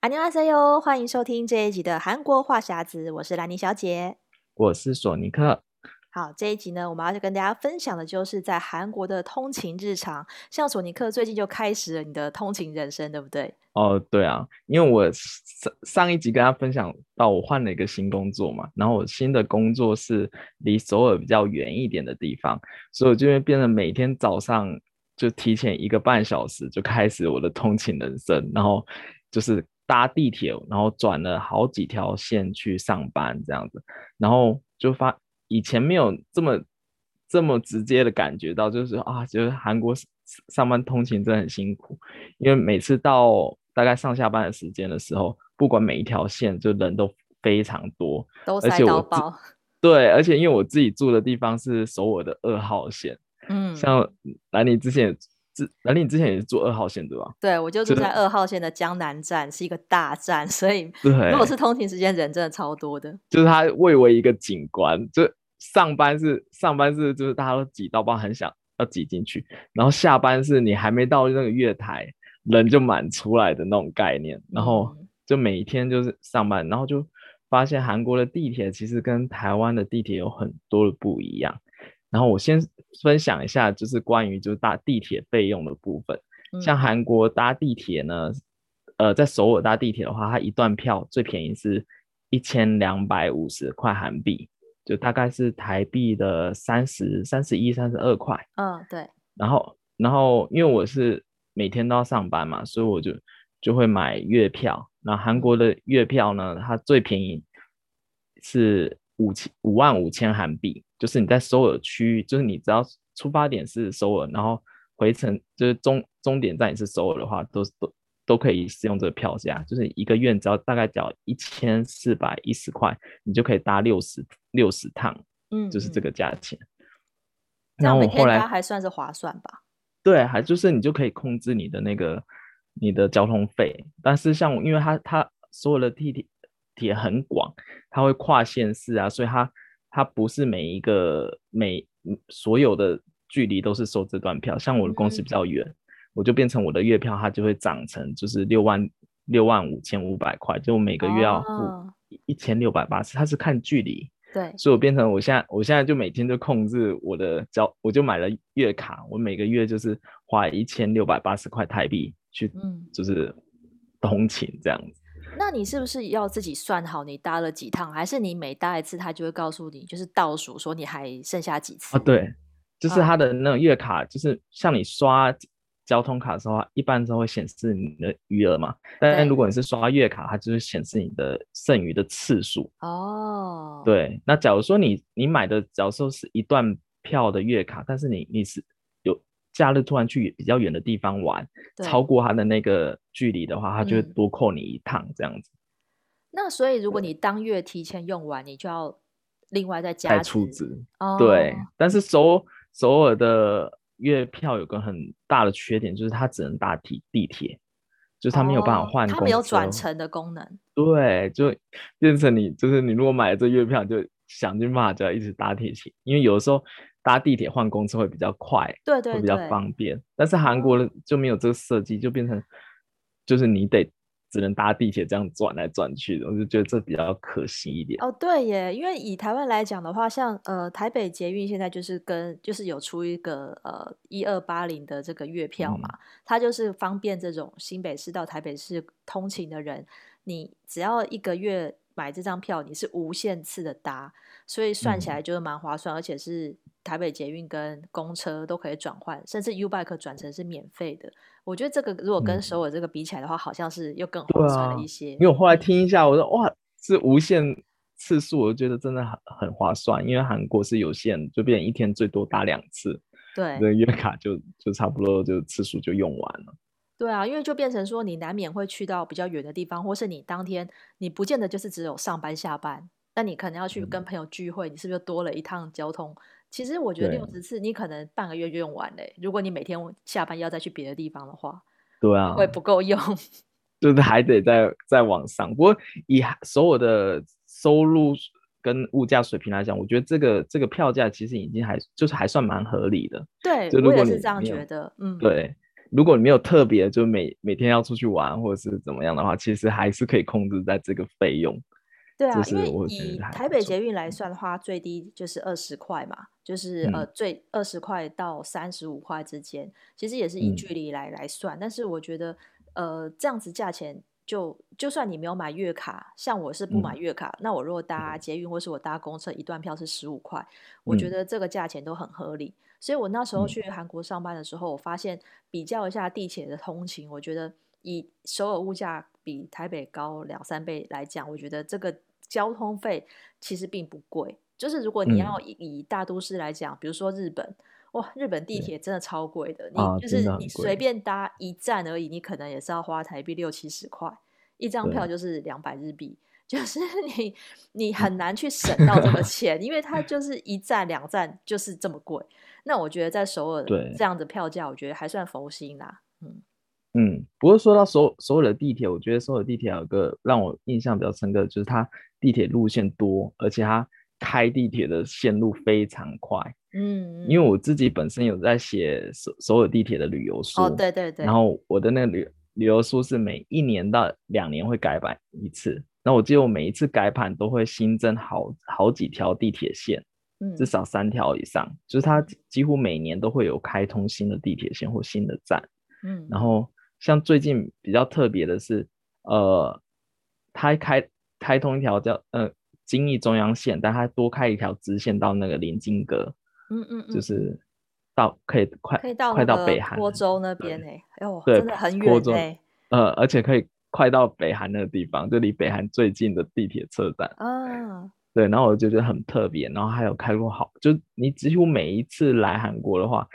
안녕하세요，欢迎收听这一集的韩国话匣子，我是兰妮小姐，我是索尼克。好，这一集呢，我们要跟大家分享的就是在韩国的通勤日常。像索尼克最近就开始了你的通勤人生，对不对？哦，对啊，因为我上上一集跟他分享到我换了一个新工作嘛，然后我新的工作是离首尔比较远一点的地方，所以我就会变成每天早上就提前一个半小时就开始我的通勤人生，然后就是 搭地铁，然后转了好几条线去上班这样子，然后就发。以前没有这么这么直接的感觉到，就是啊，就是韩国上班通勤真的很辛苦，因为每次到大概上下班的时间的时候，不管每一条线，就人都非常多，都塞到爆。对，而且因为我自己住的地方是首尔的二号线，嗯，像兰妮之前。兰妮，你之前也是坐二号线对吧？对，我就住在二号线的江南站，是一个大站，所以 如果是通勤时间，人真的超多的。就是它蔚为一个景观，就上班是上班是就是大家都挤到爆，很想要挤进去，然后下班是你还没到那个月台，人就满出来的那种概念，然后就每一天就是上班，然后就发现韩国的地铁其实跟台湾的地铁有很多的不一样。然后我先分享一下，就是关于就是搭地铁费用的部分。嗯、像韩国搭地铁呢，呃，在首尔搭地铁的话，它一段票最便宜是一千两百五十块韩币，就大概是台币的三十三十一、三十二块。嗯，对。然后，然后因为我是每天都要上班嘛，所以我就就会买月票。那韩国的月票呢，它最便宜是五千五万五千韩币。就是你在首尔区域，就是你只要出发点是首尔，然后回程就是终终点站也是首尔的话，都都都可以使用这个票价。就是一个月只要大概缴一千四百一十块，你就可以搭六十六十趟，嗯，就是这个价钱。然后我后来还算是划算吧？对，还就是你就可以控制你的那个你的交通费。但是像因为它它所有的地铁铁很广，它会跨县市啊，所以它。它不是每一个每所有的距离都是收这段票，像我的公司比较远，嗯、我就变成我的月票它就会涨成就是六万六万五千五百块，就我每个月要付一千六百八十，它是看距离，对，所以我变成我现在我现在就每天就控制我的交，我就买了月卡，我每个月就是花一千六百八十块台币去，就是通勤这样子。那你是不是要自己算好你搭了几趟，还是你每搭一次，他就会告诉你，就是倒数说你还剩下几次？啊，对，就是他的那种月卡，就是像你刷交通卡的时候，一般都会显示你的余额嘛。但如果你是刷月卡，它就是显示你的剩余的次数。哦，对。那假如说你你买的，假如说是一段票的月卡，但是你你是。假日突然去比较远的地方玩，超过他的那个距离的话，他就会多扣你一趟这样子。嗯、那所以如果你当月提前用完，你就要另外再加出资。哦、对，但是首首尔的月票有个很大的缺点，就是它只能搭地地铁，就是它没有办法换、哦，它没有转乘的功能。对，就变成你就是你如果买了这月票，就想尽办法就要一直搭地铁，因为有的时候。搭地铁换公车会比较快，对对对，会比较方便。但是韩国的就没有这个设计，就变成就是你得只能搭地铁这样转来转去的，我就觉得这比较可惜一点。哦，对耶，因为以台湾来讲的话，像呃台北捷运现在就是跟就是有出一个呃一二八零的这个月票嘛，嗯、它就是方便这种新北市到台北市通勤的人，你只要一个月买这张票，你是无限次的搭，所以算起来就是蛮划算，嗯、而且是。台北捷运跟公车都可以转换，甚至 U-Bike 转成是免费的。我觉得这个如果跟首尔这个比起来的话，嗯、好像是又更划算了一些。因为我后来听一下，我说哇，是无限次数，我觉得真的很很划算。因为韩国是有限，就变成一天最多打两次，对，那月卡就就差不多就次数就用完了。对啊，因为就变成说你难免会去到比较远的地方，或是你当天你不见得就是只有上班下班，那你可能要去跟朋友聚会，嗯、你是不是多了一趟交通？其实我觉得六十次你可能半个月就用完嘞。如果你每天下班要再去别的地方的话，对啊，会不够用，就是还得再再往上。不过以所有的收入跟物价水平来讲，我觉得这个这个票价其实已经还就是还算蛮合理的。对，如果我也是这样觉得。嗯，对，如果你没有特别就每每天要出去玩或者是怎么样的话，其实还是可以控制在这个费用。对啊，因为以台北捷运来算的话，最低就是二十块嘛，就是、嗯、呃最二十块到三十五块之间，其实也是以距离来、嗯、来算。但是我觉得呃这样子价钱就就算你没有买月卡，像我是不买月卡，嗯、那我如果搭捷运或是我搭公车，一段票是十五块，我觉得这个价钱都很合理。嗯、所以我那时候去韩国上班的时候，我发现比较一下地铁的通勤，我觉得以首尔物价比台北高两三倍来讲，我觉得这个。交通费其实并不贵，就是如果你要以大都市来讲，嗯、比如说日本，哇，日本地铁真的超贵的，你就是你随便搭一站而已，你可能也是要花台币六七十块，一张票就是两百日币，就是 你你很难去省到这个钱，因为它 就是一站两站就是这么贵。那我觉得在首尔这样的票价，我觉得还算佛心啦，嗯。嗯，不过说到首首尔的地铁，我觉得首尔地铁有个让我印象比较深刻，就是它地铁路线多，而且它开地铁的线路非常快。嗯，因为我自己本身有在写首首尔地铁的旅游书，哦，对对对，然后我的那个旅旅游书是每一年到两年会改版一次，那我记得我每一次改版都会新增好好几条地铁线，嗯，至少三条以上，就是它几乎每年都会有开通新的地铁线或新的站，嗯，然后。像最近比较特别的是，呃，它开开通一条叫呃金义中央线，但它多开一条支线到那个临津阁，嗯嗯，嗯就是到可以快可以到快到北韩坡州那边哎，哎呦，对真的很远哎，呃，而且可以快到北韩那个地方，就离北韩最近的地铁车站啊，对，然后我就觉得很特别，然后还有开过好，就你几乎每一次来韩国的话。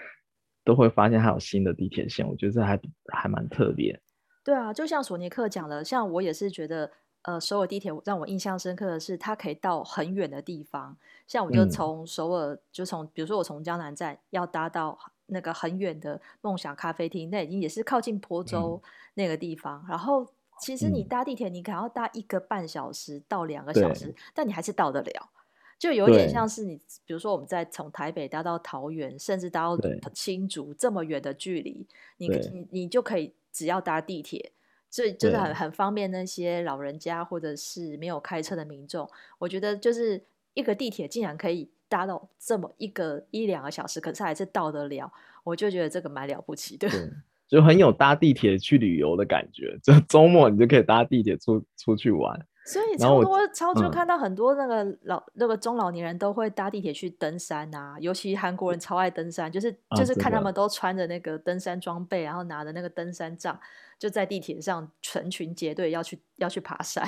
都会发现还有新的地铁线，我觉得这还还蛮特别。对啊，就像索尼克讲的，像我也是觉得，呃，首尔地铁让我印象深刻的是，它可以到很远的地方。像我就从首尔，嗯、就从比如说我从江南站要搭到那个很远的梦想咖啡厅，那已经也是靠近坡州那个地方。嗯、然后其实你搭地铁，你可能要搭一个半小时到两个小时，但你还是到得了。就有点像是你，比如说我们在从台北搭到桃园，甚至搭到新竹这么远的距离，你你你就可以只要搭地铁，所以就是很很方便那些老人家或者是没有开车的民众。我觉得就是一个地铁竟然可以搭到这么一个一两个小时，可是还是到得了，我就觉得这个蛮了不起的，对，就很有搭地铁去旅游的感觉。就周末你就可以搭地铁出出去玩。所以超多超就看到很多那个老、嗯、那个中老年人都会搭地铁去登山啊，尤其韩国人超爱登山，就是就是看他们都穿着那个登山装备，然后拿着那个登山杖，就在地铁上成群结队要去要去爬山。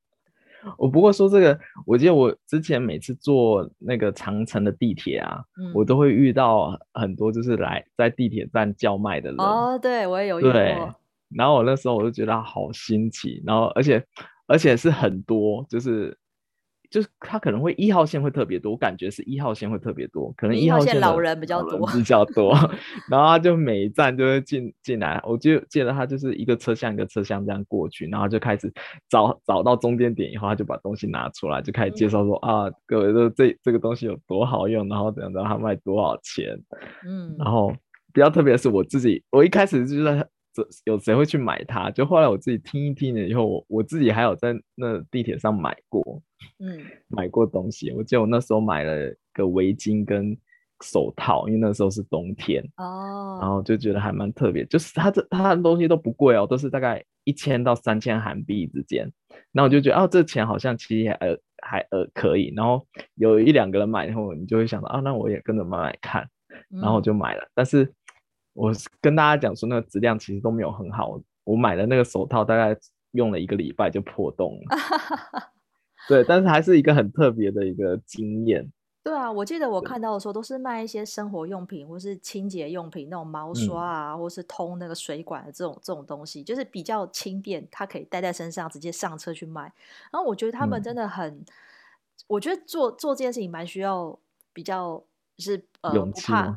我不过说这个，我记得我之前每次坐那个长城的地铁啊，嗯、我都会遇到很多就是来在地铁站叫卖的人。哦，对我也有遇过。然后我那时候我就觉得好新奇，然后而且。而且是很多，就是就是他可能会一号线会特别多，我感觉是一号线会特别多，可能一号线老人比较多，比较多。然后他就每一站就会进进来，我就记得他就是一个车厢一个车厢这样过去，然后就开始找找到中间点以后，他就把东西拿出来，就开始介绍说、嗯、啊，各位说这这个东西有多好用，然后怎样，怎样他卖多少钱，嗯，然后比较特别的是我自己，我一开始就是在。这有谁会去买它？就后来我自己听一听了以后，我我自己还有在那地铁上买过，嗯，买过东西。我记得我那时候买了个围巾跟手套，因为那时候是冬天哦，然后就觉得还蛮特别。就是它这它的东西都不贵哦，都是大概一千到三千韩币之间。然后我就觉得哦，这钱好像其实还呃还呃可以。然后有一两个人买然后，你就会想到啊，那我也跟着买买看，然后我就买了，嗯、但是。我跟大家讲说，那个质量其实都没有很好。我买的那个手套大概用了一个礼拜就破洞了。对，但是还是一个很特别的一个经验。对啊，我记得我看到的时候都是卖一些生活用品或是清洁用品，那种毛刷啊，嗯、或是通那个水管的这种这种东西，就是比较轻便，它可以带在身上，直接上车去卖。然后我觉得他们真的很，嗯、我觉得做做这件事情蛮需要比较是呃不怕。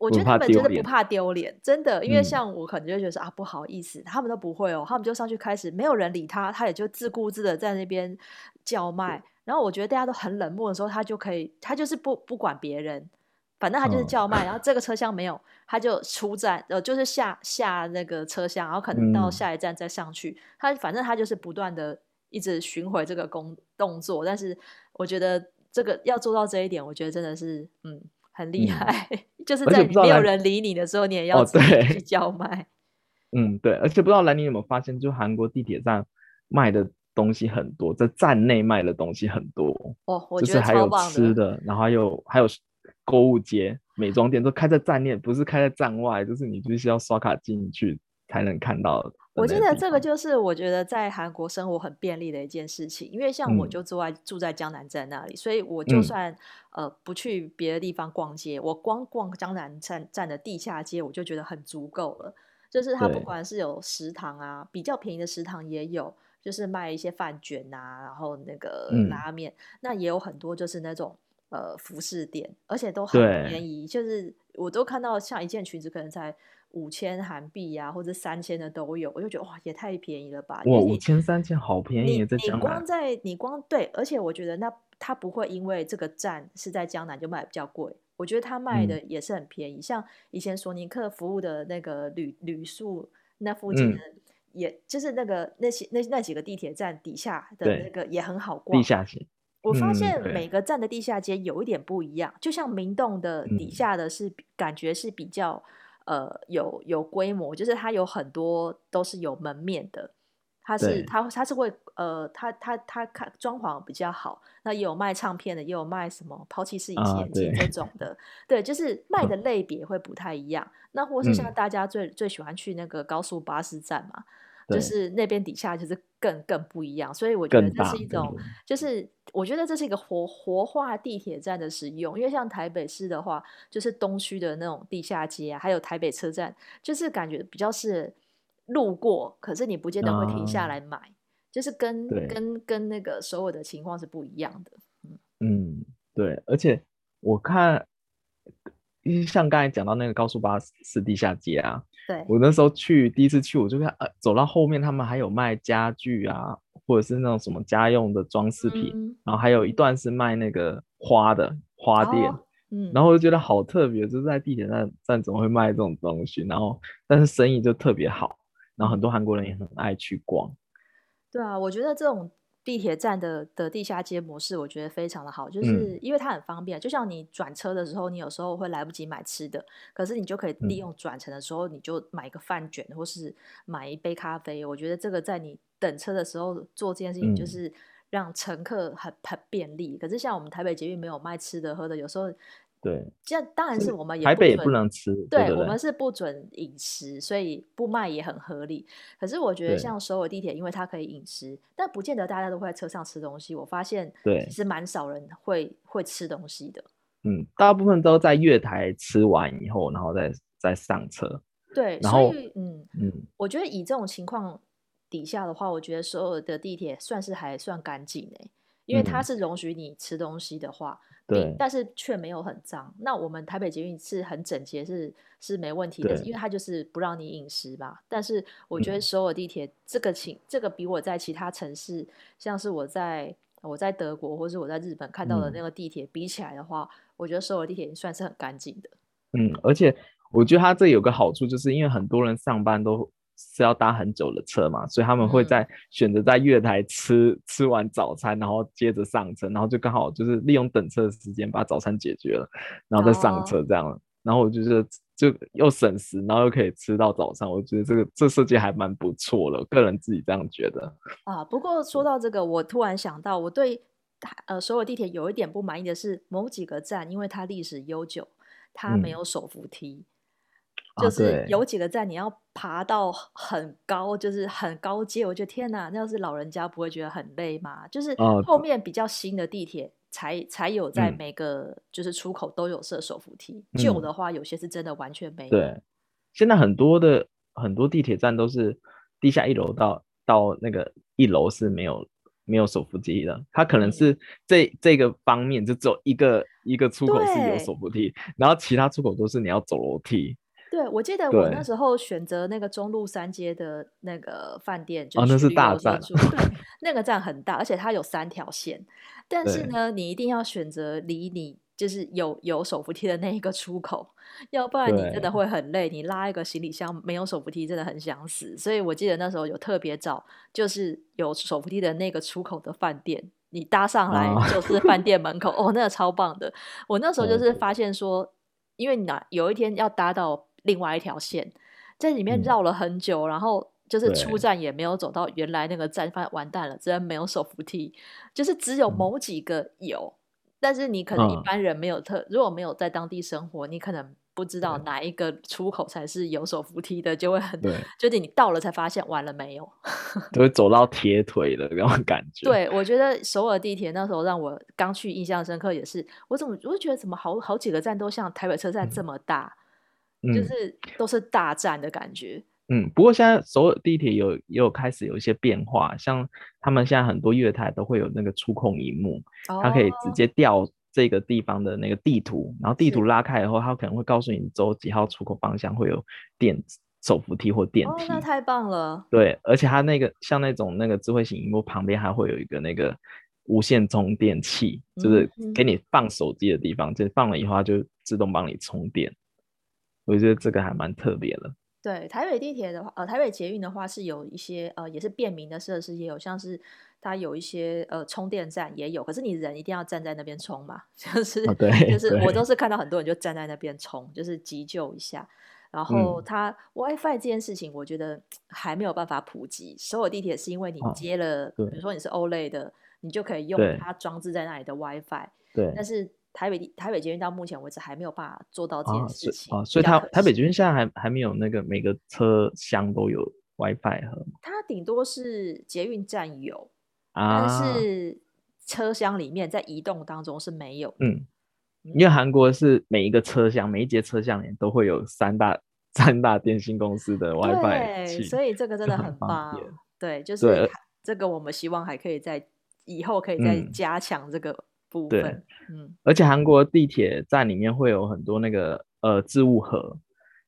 我觉得他们真的不怕丢脸，真的，因为像我可能就觉得说、嗯、啊不好意思，他们都不会哦，他们就上去开始，没有人理他，他也就自顾自的在那边叫卖。然后我觉得大家都很冷漠的时候，他就可以，他就是不不管别人，反正他就是叫卖，然后这个车厢没有，他就出站，呃，就是下下那个车厢，然后可能到下一站再上去。他反正他就是不断的一直巡回这个工动作，但是我觉得这个要做到这一点，我觉得真的是嗯很厉害，就是在没有人理你的时候，你也要自己去叫卖。嗯，对，而且不知道兰妮有没有发现，就韩国地铁站卖的东西很多，在站内卖的东西很多哦。就是还有吃的，然后还有还有购物街、美妆店都开在站内，不是开在站外，就是你必须要刷卡进去才能看到。我记得这个就是我觉得在韩国生活很便利的一件事情，因为像我就住在、嗯、住在江南站那里，所以我就算、嗯、呃不去别的地方逛街，我光逛江南站站的地下街，我就觉得很足够了。就是它不管是有食堂啊，比较便宜的食堂也有，就是卖一些饭卷啊，然后那个拉面，嗯、那也有很多就是那种呃服饰店，而且都很便宜，就是我都看到像一件裙子可能才五千韩币呀，或者三千的都有，我就觉得哇，也太便宜了吧！哇，五千三千好便宜，在江南。你光在你光对，而且我觉得那它不会因为这个站是在江南就卖比较贵。我觉得他卖的也是很便宜，嗯、像以前索尼克服务的那个旅旅宿那附近的，也、嗯、就是那个那些那那几个地铁站底下的那个也很好逛。地下街，我发现每个站的地下街有一点不一样，嗯、就像明洞的底下的是、嗯、感觉是比较呃有有规模，就是它有很多都是有门面的。它是它它是会呃，它它它看装潢比较好，那也有卖唱片的，也有卖什么抛弃式隐形眼镜这。种的，啊、对，就是卖的类别会不太一样。嗯、那或是像大家最最喜欢去那个高速巴士站嘛，嗯、就是那边底下就是更更不一样。所以我觉得这是一种，就是我觉得这是一个活活化地铁站的使用，因为像台北市的话，就是东区的那种地下街啊，还有台北车站，就是感觉比较是。路过，可是你不见得会停下来买，嗯、就是跟跟跟那个首尔的情况是不一样的。嗯，嗯对，而且我看，像刚才讲到那个高速巴士地下街啊，对我那时候去第一次去，我就看呃走到后面，他们还有卖家具啊，或者是那种什么家用的装饰品，嗯、然后还有一段是卖那个花的花店。哦嗯，然后我就觉得好特别，就是在地铁站站怎么会卖这种东西？然后但是生意就特别好。然后很多韩国人也很爱去逛，对啊，我觉得这种地铁站的的地下街模式，我觉得非常的好，就是因为它很方便。嗯、就像你转车的时候，你有时候会来不及买吃的，可是你就可以利用转乘的时候，你就买一个饭卷，或是买一杯咖啡。我觉得这个在你等车的时候做这件事情，就是让乘客很很便利。可是像我们台北捷运没有卖吃的喝的，有时候。对，这当然是我们也台北也不能吃，对，对，对，我们是不准饮食，所以不卖也很合理。可是我觉得像首尔地铁，因为它可以饮食，但不见得大家都会在车上吃东西。我发现，对，其实蛮少人会会吃东西的。嗯，大部分都在月台吃完以后，然后再再上车。对，然后所以嗯嗯，我觉得以这种情况底下的话，我觉得首尔的地铁算是还算干净诶，因为它是容许你吃东西的话。嗯对，但是却没有很脏。那我们台北捷运是很整洁，是是没问题的，因为它就是不让你饮食吧。但是我觉得首尔地铁这个情，嗯、这个比我在其他城市，像是我在我在德国或是我在日本看到的那个地铁比起来的话，嗯、我觉得首尔地铁算是很干净的。嗯，而且我觉得它这有个好处，就是因为很多人上班都。是要搭很久的车嘛，所以他们会在选择在月台吃、嗯、吃完早餐，然后接着上车，然后就刚好就是利用等车的时间把早餐解决了，然后再上车这样。哦、然后我就觉得就又省时，然后又可以吃到早餐，我觉得这个这设计还蛮不错的，我个人自己这样觉得。啊，不过说到这个，我突然想到，我对呃所有地铁有一点不满意的是某几个站，因为它历史悠久，它没有手扶梯。嗯就是有几个站你要爬到很高，就是很高阶。我觉得天哪，那要是老人家不会觉得很累吗？就是后面比较新的地铁才才有在每个就是出口都有设手扶梯，旧、嗯、的话有些是真的完全没有。对，现在很多的很多地铁站都是地下一楼到到那个一楼是没有没有手扶梯的，它可能是这这个方面就只有一个一个出口是有手扶梯，然后其他出口都是你要走楼梯。对，我记得我那时候选择那个中路三街的那个饭店，就哦，那是大站，对，那个站很大，而且它有三条线，但是呢，你一定要选择离你就是有有手扶梯的那一个出口，要不然你真的会很累。你拉一个行李箱没有手扶梯，真的很想死。所以我记得那时候有特别找，就是有手扶梯的那个出口的饭店，你搭上来就是饭店门口。哦，哦，那个超棒的。我那时候就是发现说，因为你有一天要搭到另外一条线，在里面绕了很久，嗯、然后就是出站也没有走到原来那个站，发现完蛋了，真的没有手扶梯，就是只有某几个有。嗯但是你可能一般人没有特，嗯、如果没有在当地生活，你可能不知道哪一个出口才是有手扶梯的，就会很，对，就是你到了才发现完了没有，就会。走到铁腿的那种感觉。对，我觉得首尔地铁那时候让我刚去印象深刻，也是我怎么我就觉得怎么好好几个站都像台北车站这么大，嗯、就是都是大战的感觉。嗯，不过现在所有地铁有也有开始有一些变化，像他们现在很多月台都会有那个触控荧幕，哦、它可以直接调这个地方的那个地图，然后地图拉开以后，它可能会告诉你走几号出口方向会有电手扶梯或电梯。哦，那太棒了。对，而且它那个像那种那个智慧型荧幕旁边还会有一个那个无线充电器，就是给你放手机的地方，嗯、就放了以后它就自动帮你充电。我觉得这个还蛮特别的。对，台北地铁的话，呃，台北捷运的话是有一些呃，也是便民的设施，也有像是它有一些呃充电站也有，可是你人一定要站在那边充嘛，就是、哦、就是我都是看到很多人就站在那边充，就是急救一下。然后它、嗯、WiFi 这件事情，我觉得还没有办法普及。首尔地铁是因为你接了，哦、比如说你是欧蕾的，你就可以用它装置在那里的 WiFi。对，但是。台北台北捷运到目前为止还没有办法做到这件事情啊，所以它台北捷运现在还还没有那个每个车厢都有 WiFi 和它顶多是捷运站有，啊、但是车厢里面在移动当中是没有。嗯，因为韩国是每一个车厢每一节车厢里都会有三大三大电信公司的 WiFi 对，所以这个真的很棒。对，就是这个我们希望还可以在以后可以再加强这个。嗯对，嗯，而且韩国地铁站里面会有很多那个呃置物盒，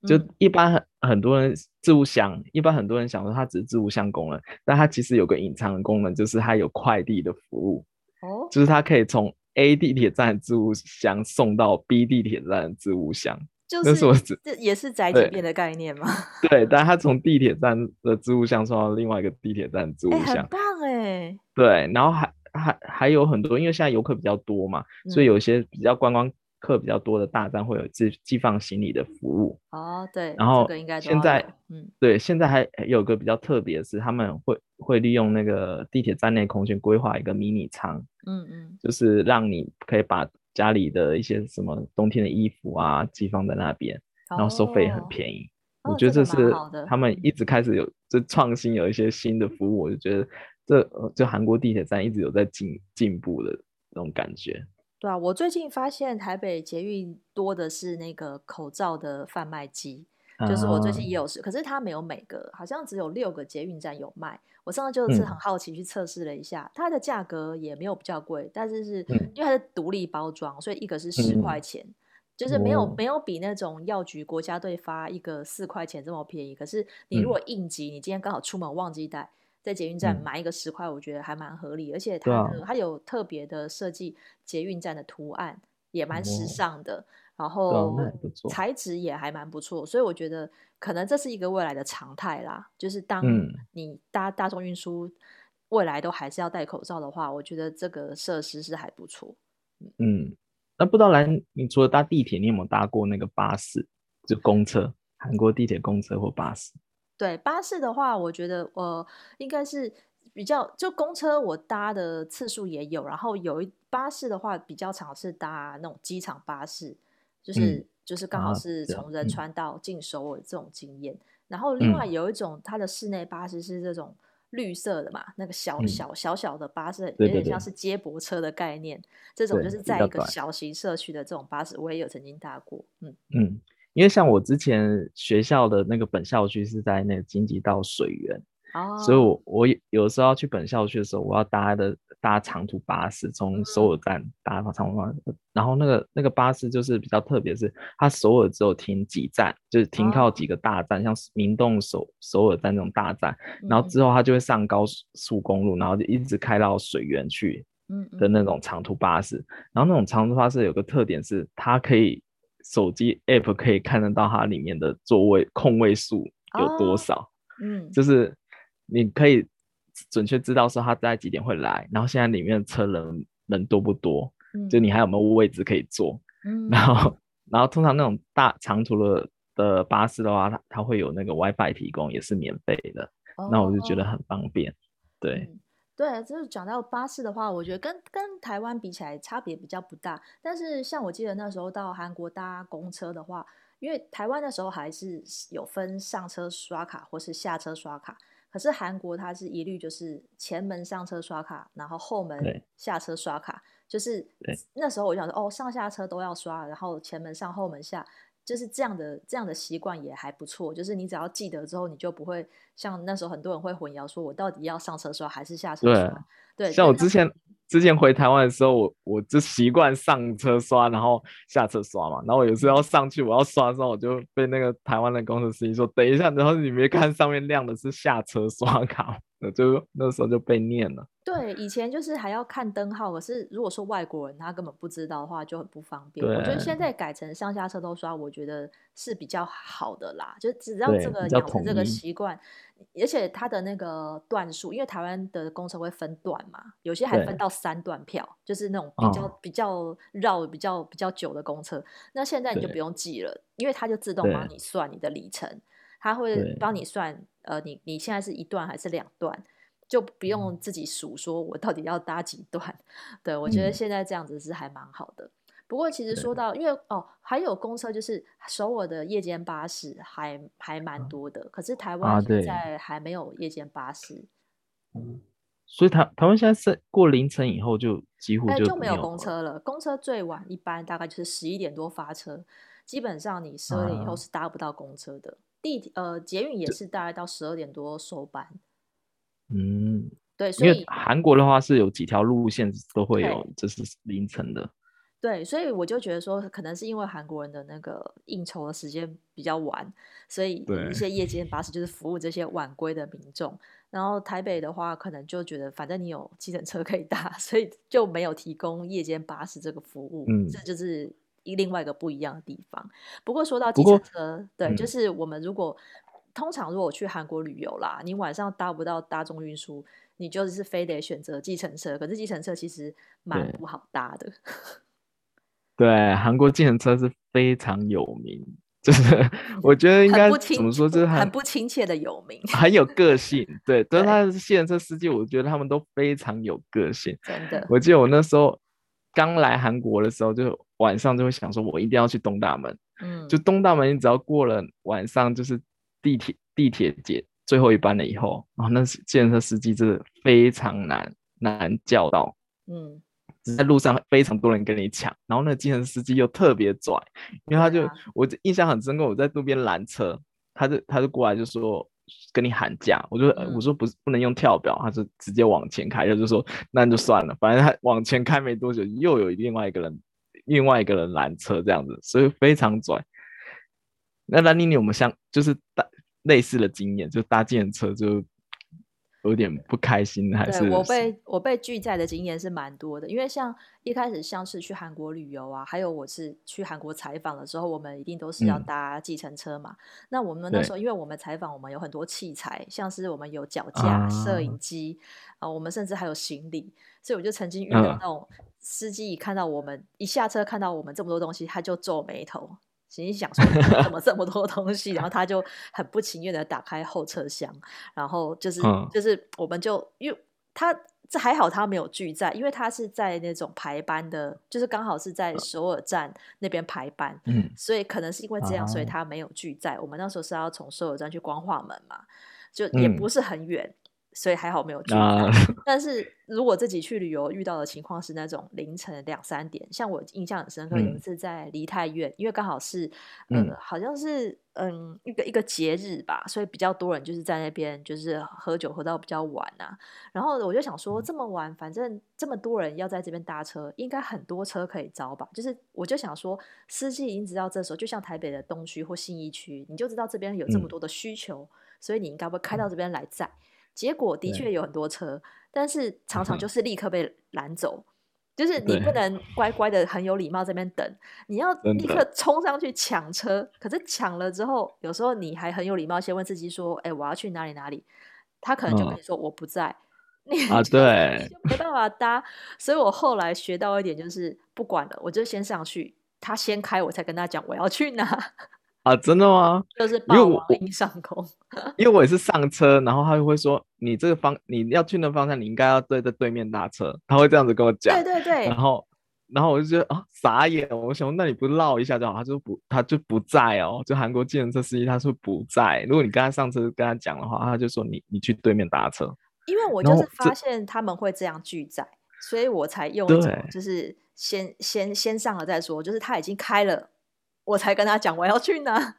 就一般很很多人置物箱，一般很多人想说它只是置物箱功能，但它其实有个隐藏的功能，就是它有快递的服务，哦，就是它可以从 A 地铁站置物箱送到 B 地铁站置物箱，就是这也是宅急便的概念吗？对，但它从地铁站的置物箱送到另外一个地铁站置物箱，很棒。哎，对，然后还。还还有很多，因为现在游客比较多嘛，嗯、所以有一些比较观光客比较多的大站会有寄寄放行李的服务。哦，对。然后现在，嗯，对，现在还有个比较特别的是，他们会会利用那个地铁站内空间规划一个迷你仓，嗯嗯，就是让你可以把家里的一些什么冬天的衣服啊寄放在那边，然后收费很便宜。哦、我觉得这是他们一直开始有这创新，有一些新的服务，我就觉得。这就韩国地铁站一直有在进进步的那种感觉。对啊，我最近发现台北捷运多的是那个口罩的贩卖机，就是我最近也有试，可是它没有每个，好像只有六个捷运站有卖。我上次就是很好奇去测试了一下，嗯、它的价格也没有比较贵，但是是因为它是独立包装，所以一个是十块钱，嗯、就是没有没有比那种药局国家队发一个四块钱这么便宜。可是你如果应急，你今天刚好出门忘记带。在捷运站买一个十块，我觉得还蛮合理，嗯、而且它、啊、它有特别的设计，捷运站的图案也蛮时尚的，哦、然后材质也还蛮不错，所以我觉得可能这是一个未来的常态啦。就是当你搭大众运输未来都还是要戴口罩的话，我觉得这个设施是还不错。嗯，那不知道来，你除了搭地铁，你有没有搭过那个巴士，就公车？韩国地铁公车或巴士？对巴士的话，我觉得呃应该是比较就公车我搭的次数也有，然后有一巴士的话比较常是搭那种机场巴士，就是、嗯、就是刚好是从仁川到进首尔这种经验。然后另外有一种它的室内巴士是这种绿色的嘛，那个小小小小的巴士，有点像是接驳车的概念。这种就是在一个小型社区的这种巴士，我也有曾经搭过。嗯嗯。因为像我之前学校的那个本校区是在那个金吉道水源，哦、所以我我有时候要去本校区的时候，我要搭的搭长途巴士，从首尔站搭到长途巴士，嗯、然后那个那个巴士就是比较特别，是它首尔只有停几站，就是停靠几个大站，哦、像明洞首首尔站那种大站，然后之后它就会上高速公路，然后就一直开到水源去。的那种长途巴士。然后那种长途巴士有个特点是，它可以手机 app 可以看得到它里面的座位空位数有多少。哦、嗯，就是你可以准确知道说它在几点会来，然后现在里面的车人人多不多，嗯、就你还有没有位置可以坐。嗯，然后 然后通常那种大长途的的巴士的话，它它会有那个 WiFi 提供，也是免费的。哦、那我就觉得很方便。对。嗯对，就是讲到巴士的话，我觉得跟跟台湾比起来差别比较不大。但是像我记得那时候到韩国搭公车的话，因为台湾那时候还是有分上车刷卡或是下车刷卡，可是韩国它是一律就是前门上车刷卡，然后后门下车刷卡。就是那时候我就想说，哦，上下车都要刷，然后前门上后门下。就是这样的，这样的习惯也还不错。就是你只要记得之后，你就不会像那时候很多人会混淆，说我到底要上车刷还是下车刷？对，对，像我之前之前回台湾的时候，我我就习惯上车刷，然后下车刷嘛。然后我有时候要上去，我要刷的时候，我就被那个台湾的公车司机说：“等一下，然后你没看上面亮的是下车刷卡。”就那时候就被念了。对，以前就是还要看灯号，可是如果说外国人他根本不知道的话，就很不方便。我觉得现在改成上下车都刷，我觉得是比较好的啦。就只要这个养成这个习惯，而且它的那个段数，因为台湾的公车会分段嘛，有些还分到三段票，就是那种比较、哦、比较绕、比较比较久的公车。那现在你就不用记了，因为它就自动帮你算你的里程，它会帮你算。呃，你你现在是一段还是两段，就不用自己数，说我到底要搭几段。嗯、对，我觉得现在这样子是还蛮好的。嗯、不过其实说到，因为哦，还有公车，就是首尔的夜间巴士还还蛮多的，可是台湾现在还没有夜间巴士。所以台台湾现在是过凌晨以后就几乎就没有，就没有公车了。公车最晚一般大概就是十一点多发车，基本上你十二点以后是搭不到公车的。啊地呃，捷运也是大概到十二点多收班。嗯，对，所以韩国的话是有几条路线都会有，就是凌晨的。对，所以我就觉得说，可能是因为韩国人的那个应酬的时间比较晚，所以一些夜间巴士就是服务这些晚归的民众。然后台北的话，可能就觉得反正你有计程车可以搭，所以就没有提供夜间巴士这个服务。嗯，这就是。一另外一个不一样的地方。不过说到计程车，对，嗯、就是我们如果通常如果去韩国旅游啦，你晚上搭不到大众运输，你就是非得选择计程车。可是计程车其实蛮不好搭的。对，韩国计程车是非常有名，就是我觉得应该怎么说，就是很，很不亲切的有名，很有 个性。对，但是他的计程车司机，我觉得他们都非常有个性。真的，我记得我那时候刚来韩国的时候就。晚上就会想说，我一定要去东大门。嗯，就东大门，你只要过了晚上，就是地铁地铁节最后一班了以后，然后那计程车司机真的非常难难叫到。嗯，在路上非常多人跟你抢，然后那计程车司机又特别拽，因为他就、啊、我印象很深刻，我在路边拦车，他就他就过来就说跟你喊价，我就、嗯、我说不是不能用跳表，他就直接往前开，他就说那就算了，反正他往前开没多久，又有另外一个人。另外一个人拦车这样子，所以非常拽。那兰妮，妮，我们相就是搭类似的经验，就搭建车就有点不开心，还是我被我被拒载的经验是蛮多的。因为像一开始像是去韩国旅游啊，还有我是去韩国采访的时候，我们一定都是要搭计程车嘛。嗯、那我们那时候，因为我们采访，我们有很多器材，像是我们有脚架、摄、啊、影机啊，我们甚至还有行李，所以我就曾经遇到那种。嗯司机一看到我们一下车，看到我们这么多东西，他就皱眉头，心里想说怎么这么多东西，然后他就很不情愿的打开后车厢，然后就是、嗯、就是我们就因为他这还好他没有拒载，因为他是在那种排班的，就是刚好是在首尔站那边排班，嗯，所以可能是因为这样，所以他没有拒载。我们那时候是要从首尔站去光化门嘛，就也不是很远。嗯所以还好没有去，啊、但是如果自己去旅游遇到的情况是那种凌晨两三点，像我印象很深刻，有一次在梨泰院，嗯、因为刚好是呃，嗯、好像是嗯一个一个节日吧，所以比较多人就是在那边就是喝酒喝到比较晚啊。然后我就想说，这么晚，反正这么多人要在这边搭车，应该很多车可以招吧？就是我就想说，司机已经知道这时候，就像台北的东区或信义区，你就知道这边有这么多的需求，嗯、所以你应该会开到这边来载。结果的确有很多车，但是常常就是立刻被拦走。就是你不能乖乖的很有礼貌这边等，你要立刻冲上去抢车。可是抢了之后，有时候你还很有礼貌，先问司机说：“哎、欸，我要去哪里哪里？”他可能就跟你说：“我不在。嗯”你啊，对，就没办法搭。所以我后来学到一点，就是不管了，我就先上去，他先开，我才跟他讲我要去哪。啊，真的吗？就是霸王硬上弓，因为我也是上车，然后他就会说，你这个方你要去那方向，你应该要对着对面搭车，他会这样子跟我讲。对对对。然后，然后我就觉得啊，傻眼，我想那你不绕一下就好，他就不，他就不在哦，就韩国计程车司机他说不在。如果你跟他上车跟他讲的话，他就说你你去对面搭车。因为我就是发现他们会这样拒载，所以我才用一种就是先先先上了再说，就是他已经开了。我才跟他讲我要去哪，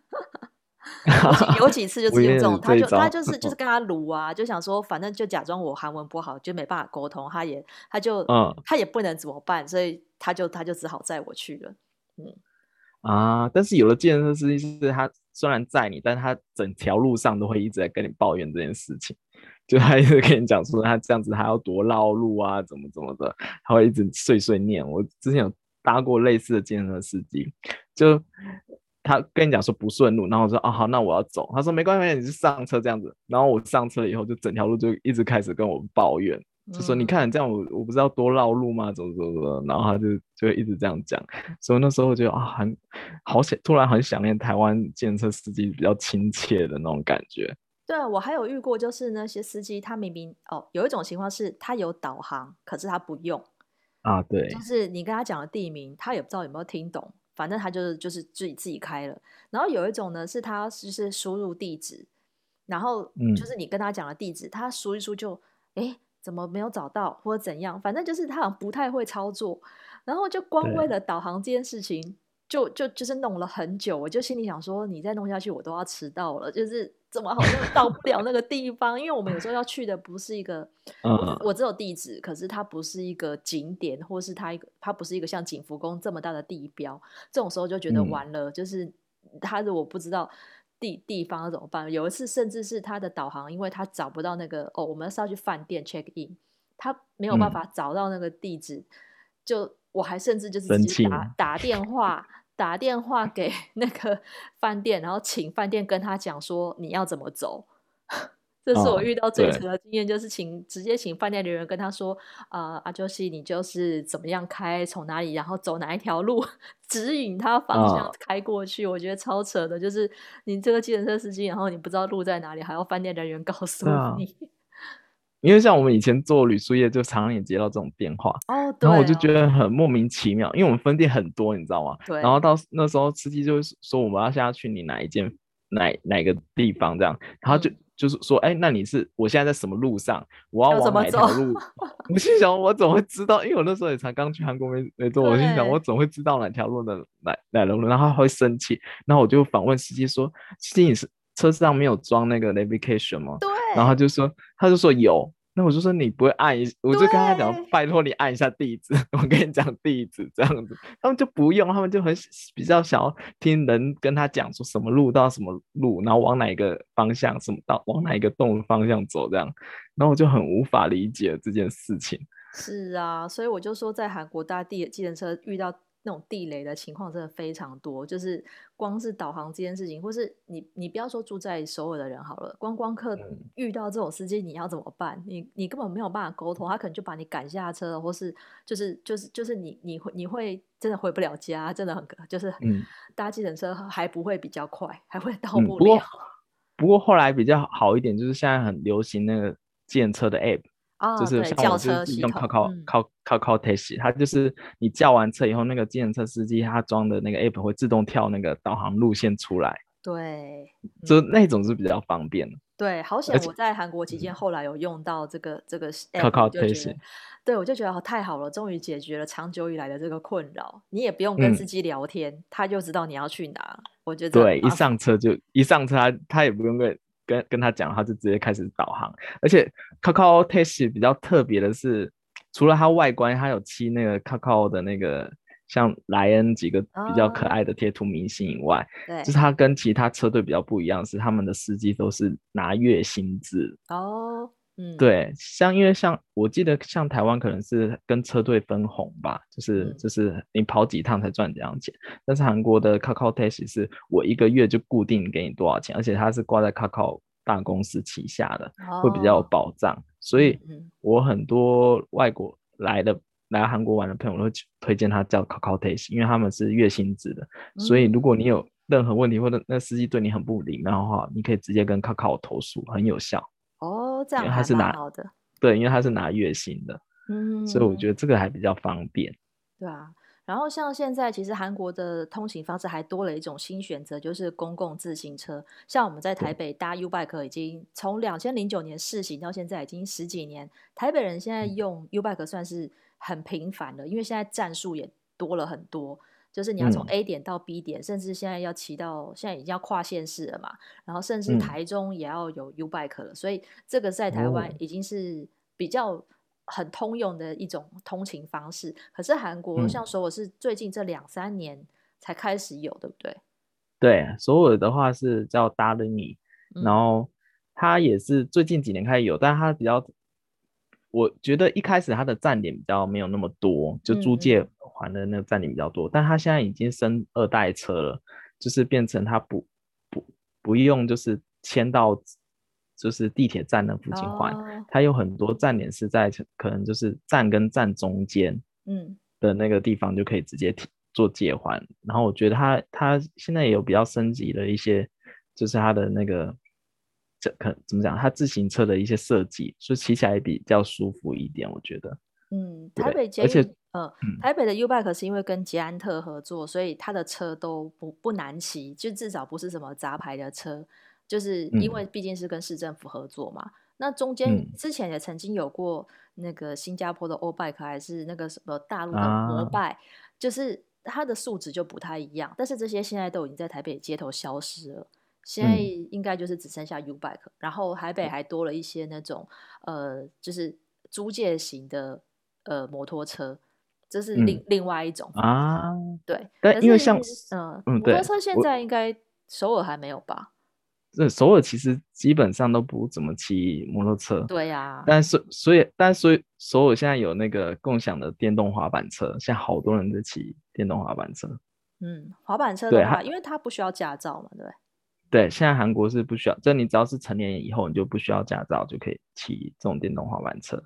有几次就是用这种，他就他就是就是跟他撸啊，就想说反正就假装我韩文不好，就没办法沟通，他也他就、嗯、他也不能怎么办，所以他就他就只好载我去了。嗯啊，但是有的计程车司机是他虽然载你，但他整条路上都会一直在跟你抱怨这件事情，就他一直跟你讲说他这样子还要多绕路啊，怎么怎么的，他会一直碎碎念。我之前有搭过类似的计程车司机。就他跟你讲说不顺路，然后我说啊好，那我要走。他说没关系，你就上车这样子。然后我上车以后，就整条路就一直开始跟我抱怨，就说你看这样我我不是要多绕路吗？怎么怎么怎么？然后他就就一直这样讲。所以那时候我就啊很好想，突然很想念台湾计程车司机比较亲切的那种感觉。对，我还有遇过，就是那些司机他明明哦有一种情况是他有导航，可是他不用啊，对，就是你跟他讲的地名，他也不知道有没有听懂。反正他就是就是自己自己开了，然后有一种呢是他就是输入地址，然后就是你跟他讲的地址，嗯、他输一输就哎怎么没有找到或者怎样，反正就是他好像不太会操作，然后就光为了导航这件事情就就就是弄了很久，我就心里想说你再弄下去我都要迟到了，就是。怎么好像到不了那个地方？因为我们有时候要去的不是一个，我，我只有地址，可是它不是一个景点，或是它一个，它不是一个像景福宫这么大的地标。这种时候就觉得完了，嗯、就是他如果不知道地地方要怎么办？有一次甚至是他的导航，因为他找不到那个哦，我们是要去饭店 check in，他没有办法找到那个地址，嗯、就我还甚至就是直接打打电话。打电话给 那个饭店，然后请饭店跟他讲说你要怎么走。这是我遇到最扯的经验，哦、就是请直接请饭店的人跟他说，呃，阿娇西，你就是怎么样开，从哪里，然后走哪一条路，指引他方向开过去。哦、我觉得超扯的，就是你这个计程车司机，然后你不知道路在哪里，还要饭店人员告诉你。因为像我们以前做旅宿业，就常常也接到这种电话，哦，对哦，然后我就觉得很莫名其妙，因为我们分店很多，你知道吗？对。然后到那时候，司机就说我们要下去你哪一间哪哪个地方这样，然后就、嗯、就是说，哎，那你是我现在在什么路上？我要往哪条路？我心想，我怎么会知道？因为我那时候也才刚去韩国没没多，我心想我怎么会知道哪条路的哪哪条路？然后他会生气，然后我就反问司机说：“司机，你是车上没有装那个 navigation 吗？”对。然后他就说，他就说有，那我就说你不会按一，我就跟他讲，拜托你按一下地址，我跟你讲地址这样子，他们就不用，他们就很比较想要听人跟他讲说什么路到什么路，然后往哪一个方向，什么到往哪一个洞的方向走这样，然后我就很无法理解这件事情。是啊，所以我就说在韩国搭地计程车遇到。那种地雷的情况真的非常多，就是光是导航这件事情，或是你你不要说住在首尔的人好了，观光客遇到这种司机，你要怎么办？你你根本没有办法沟通，他可能就把你赶下车，或是就是就是就是你你会你会真的回不了家，真的很就是搭计程车还不会比较快，还会到不了。嗯，不过，不过后来比较好一点，就是现在很流行那个计程车的 app。哦、就是像我就是用 Kakao Kakao Kakao Taxi，它就是你叫完车以后，那个计程车司机他装的那个 app 会自动跳那个导航路线出来。对，就那种是比较方便的。对，好险我在韩国期间后来有用到这个这个 Taxi。对，我就觉得太好了，终于解决了长久以来的这个困扰。你也不用跟司机聊天，嗯、他就知道你要去哪。我觉得对，一上车就一上车他他也不用跟。跟跟他讲，他就直接开始导航。而且 Kakao Taxi 比较特别的是，除了它外观，它有漆那个 Kakao 的那个像莱恩几个比较可爱的贴图明星以外，就是它跟其他车队比较不一样，是他们的司机都是拿月薪制。哦，嗯，对，像因为像我记得像台湾可能是跟车队分红吧，就是、嗯、就是你跑几趟才赚这样钱。但是韩国的 Kakao Taxi 是我一个月就固定给你多少钱，而且它是挂在 Kakao 大公司旗下的，哦、会比较有保障。所以，我很多外国来的来韩国玩的朋友都会推荐他叫 Kakao Taxi，因为他们是月薪制的。嗯、所以，如果你有任何问题或者那司机对你很不礼貌的话，你可以直接跟 Kakao 投诉，很有效。哦，这样还蛮好的。对，因为他是拿月薪的，嗯，所以我觉得这个还比较方便。对啊，然后像现在其实韩国的通行方式还多了一种新选择，就是公共自行车。像我们在台北搭 U Bike 已经从两千零九年试行到现在已经十几年，台北人现在用 U Bike 算是很频繁的，因为现在站数也多了很多。就是你要从 A 点到 B 点，嗯、甚至现在要骑到现在已经要跨县市了嘛，然后甚至台中也要有 U Bike 了，嗯、所以这个在台湾已经是比较很通用的一种通勤方式。嗯、可是韩国像首尔是最近这两三年才开始有，对不对？对，首尔的话是叫 Darini，然后它也是最近几年开始有，但它比较。我觉得一开始它的站点比较没有那么多，就租借还的那个站点比较多，嗯、但它现在已经升二代车了，就是变成它不不不用就是迁到就是地铁站那附近还，哦、它有很多站点是在可能就是站跟站中间嗯。的那个地方就可以直接做借还，嗯、然后我觉得它它现在也有比较升级的一些，就是它的那个。这可怎么讲？它自行车的一些设计，所以骑起来比较舒服一点，我觉得。嗯，台北捷运，而且，呃，嗯、台北的 U Bike 是因为跟捷安特合作，所以它的车都不不难骑，就至少不是什么杂牌的车，就是因为毕竟是跟市政府合作嘛。嗯、那中间之前也曾经有过那个新加坡的 O Bike，还是那个什么大陆的摩拜，啊、就是它的素质就不太一样。但是这些现在都已经在台北街头消失了。现在应该就是只剩下 U Bike，嗯、然后台北还多了一些那种呃，就是租借型的呃摩托车，这是另、嗯、另外一种啊。对，但因为像嗯嗯，摩托车现在应该首尔还没有吧？这首尔其实基本上都不怎么骑摩托车。对呀、啊，但是所以但所以首尔现在有那个共享的电动滑板车，现在好多人在骑电动滑板车。嗯，滑板车的话，因为它不需要驾照嘛，对。对，现在韩国是不需要，就你只要是成年以后，你就不需要驾照就可以骑这种电动滑板车。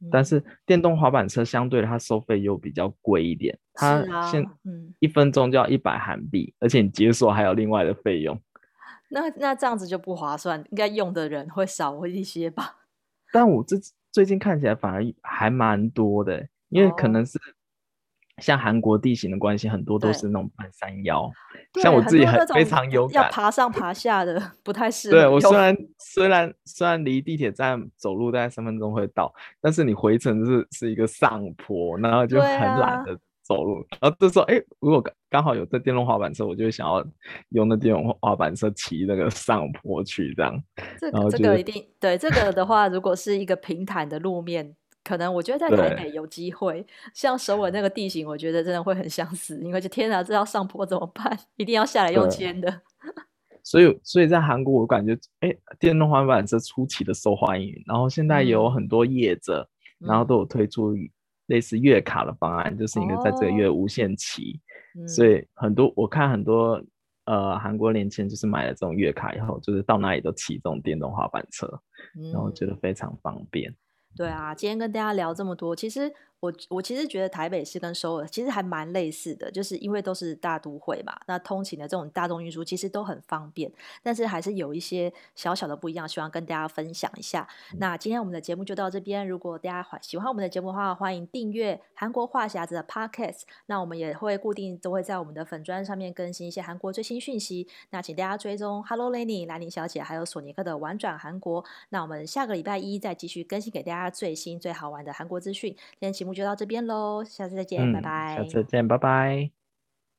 嗯、但是电动滑板车相对它收费又比较贵一点，它现嗯一分钟就要一百韩币，嗯、而且你解锁还有另外的费用。那那这样子就不划算，应该用的人会少一些吧？但我这最近看起来反而还蛮多的，因为可能是。像韩国地形的关系，很多都是那种半山腰。像我自己很，很非常有感，要爬上爬下的，不太适合。对，我虽然虽然虽然离地铁站走路大概三分钟会到，但是你回程是是一个上坡，然后就很懒得走路。啊、然后这时候，哎，如果刚好有这电动滑板车，我就想要用那电动滑板车骑那个上坡去，这样。这个这个一定对这个的话，如果是一个平坦的路面。可能我觉得在台北有机会，像首尔那个地形，我觉得真的会很相似。因为就天哪，这要上坡怎么办？一定要下来用牵的。所以，所以在韩国，我感觉，哎、欸，电动滑板车出奇的受欢迎。然后现在有很多业者，嗯、然后都有推出类似月卡的方案，嗯、就是你可以在这个月无限骑。哦、所以很多我看很多呃韩国年轻人就是买了这种月卡以后，就是到哪里都骑这种电动滑板车，嗯、然后觉得非常方便。对啊，今天跟大家聊这么多，其实。我我其实觉得台北市跟首尔其实还蛮类似的，就是因为都是大都会嘛，那通勤的这种大众运输其实都很方便，但是还是有一些小小的不一样，希望跟大家分享一下。那今天我们的节目就到这边，如果大家喜欢我们的节目的话，欢迎订阅韩国话匣子的 Podcast。那我们也会固定都会在我们的粉砖上面更新一些韩国最新讯息。那请大家追踪 Hello Lenny 兰妮小姐，还有索尼克的玩转韩国。那我们下个礼拜一再继续更新给大家最新最好玩的韩国资讯。今天节目。就到这边喽，下次再见，嗯、拜拜。下次再见，拜拜。